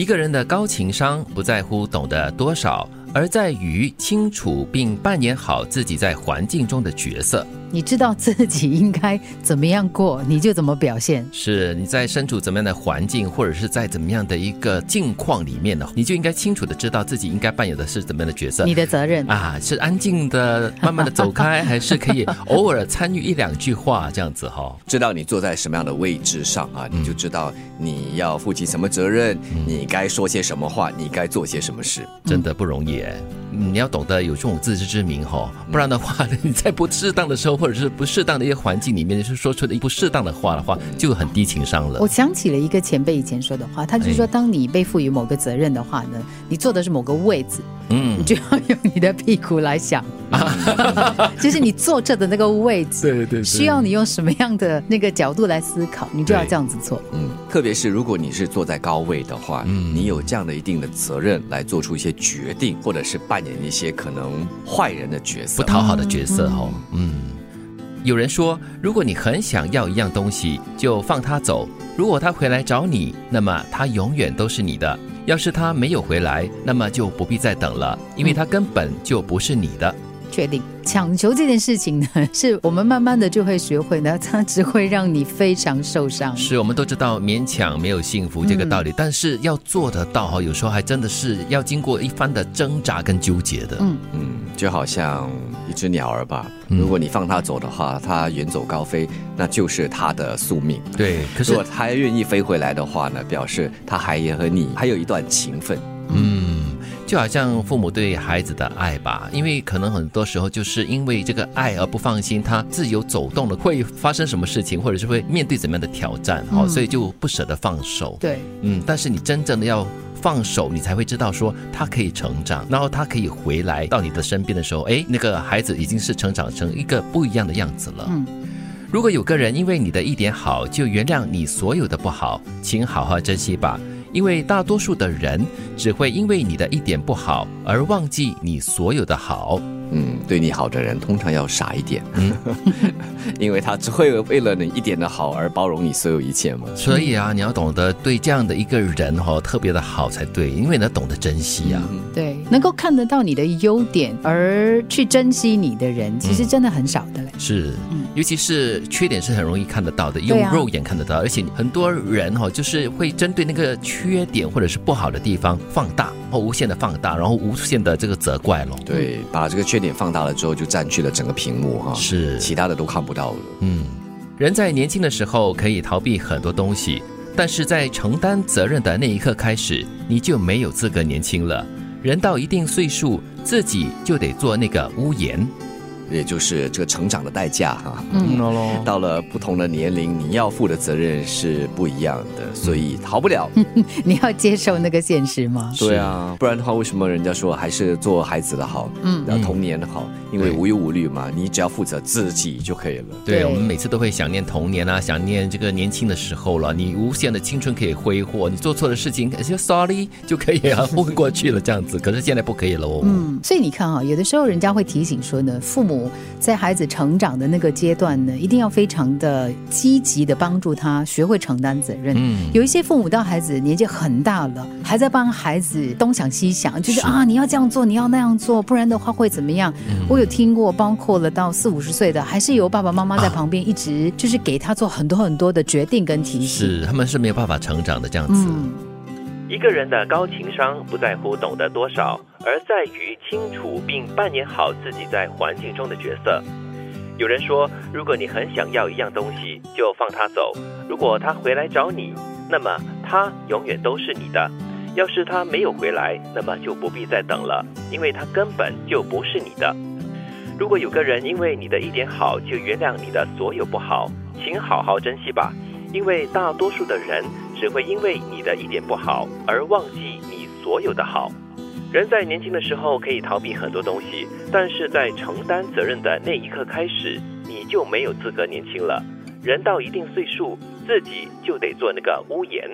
一个人的高情商不在乎懂得多少，而在于清楚并扮演好自己在环境中的角色。你知道自己应该怎么样过，你就怎么表现。是你在身处怎么样的环境，或者是在怎么样的一个境况里面呢？你就应该清楚的知道自己应该扮演的是怎么样的角色。你的责任啊，是安静的、慢慢的走开，还是可以偶尔参与一两句话这样子哈？知道你坐在什么样的位置上啊，你就知道你要负起什么责任，你该说些什么话，你该做些什么事，真的不容易哎。你要懂得有这种自知之明哈，不然的话，你在不适当的时候，或者是不适当的一些环境里面，是说出的不适当的话的话，就很低情商了。我想起了一个前辈以前说的话，他就说，当你被赋予某个责任的话呢，你坐的是某个位置，嗯，你就要用你的屁股来想，就是你坐着的那个位置，对对，需要你用什么样的那个角度来思考，你就要这样子做。嗯，特别是如果你是坐在高位的话，嗯，你有这样的一定的责任来做出一些决定，或者是扮。演一些可能坏人的角色，不讨好的角色哦。嗯，有人说，如果你很想要一样东西，就放他走。如果他回来找你，那么他永远都是你的。要是他没有回来，那么就不必再等了，因为他根本就不是你的。确定抢球这件事情呢，是我们慢慢的就会学会的，它只会让你非常受伤。是我们都知道勉强没有幸福这个道理，但是要做得到哈，有时候还真的是要经过一番的挣扎跟纠结的。嗯嗯，就好像一只鸟儿吧，如果你放它走的话，它远走高飞，那就是它的宿命。对，可是如果它愿意飞回来的话呢，表示它还也和你还有一段情分。嗯。就好像父母对孩子的爱吧，因为可能很多时候就是因为这个爱而不放心他自由走动了，会发生什么事情，或者是会面对怎么样的挑战，哦，所以就不舍得放手。对，嗯，但是你真正的要放手，你才会知道说他可以成长，然后他可以回来到你的身边的时候，哎，那个孩子已经是成长成一个不一样的样子了。嗯，如果有个人因为你的一点好就原谅你所有的不好，请好好珍惜吧。因为大多数的人只会因为你的一点不好而忘记你所有的好。嗯，对你好的人通常要傻一点，嗯，因为他只会为了你一点的好而包容你所有一切嘛。所以啊，你要懂得对这样的一个人哈特别的好才对，因为你要懂得珍惜啊。对，能够看得到你的优点而去珍惜你的人，其实真的很少的嘞。是，尤其是缺点是很容易看得到的，用肉眼看得到，而且很多人哈就是会针对那个缺点或者是不好的地方放大，或无限的放大，然后无限的这个责怪咯。对，把这个缺。点放大了之后，就占据了整个屏幕哈，是其他的都看不到了。嗯，人在年轻的时候可以逃避很多东西，但是在承担责任的那一刻开始，你就没有资格年轻了。人到一定岁数，自己就得做那个屋檐。也就是这个成长的代价哈，嗯，到了不同的年龄，你要负的责任是不一样的，所以逃不了。你要接受那个现实吗？对啊，不然的话，为什么人家说还是做孩子的好？嗯，要童年的好，因为无忧无虑嘛，你只要负责自己就可以了。对，我们每次都会想念童年啊，想念这个年轻的时候了。你无限的青春可以挥霍，你做错的事情，就 sorry 就可以啊，混过去了这样子。可是现在不可以了哦。嗯，所以你看啊，有的时候人家会提醒说呢，父母。在孩子成长的那个阶段呢，一定要非常的积极的帮助他学会承担责任。嗯，有一些父母到孩子年纪很大了，还在帮孩子东想西想，就是啊，你要这样做，你要那样做，不然的话会怎么样？我有听过，包括了到四五十岁的，还是由爸爸妈妈在旁边一直就是给他做很多很多的决定跟提醒。是，他们是没有办法成长的这样子。一个人的高情商不在乎懂得多少，而在于清楚并扮演好自己在环境中的角色。有人说，如果你很想要一样东西，就放他走。如果他回来找你，那么他永远都是你的。要是他没有回来，那么就不必再等了，因为他根本就不是你的。如果有个人因为你的一点好就原谅你的所有不好，请好好珍惜吧，因为大多数的人。只会因为你的一点不好而忘记你所有的好。人在年轻的时候可以逃避很多东西，但是在承担责任的那一刻开始，你就没有资格年轻了。人到一定岁数，自己就得做那个屋檐。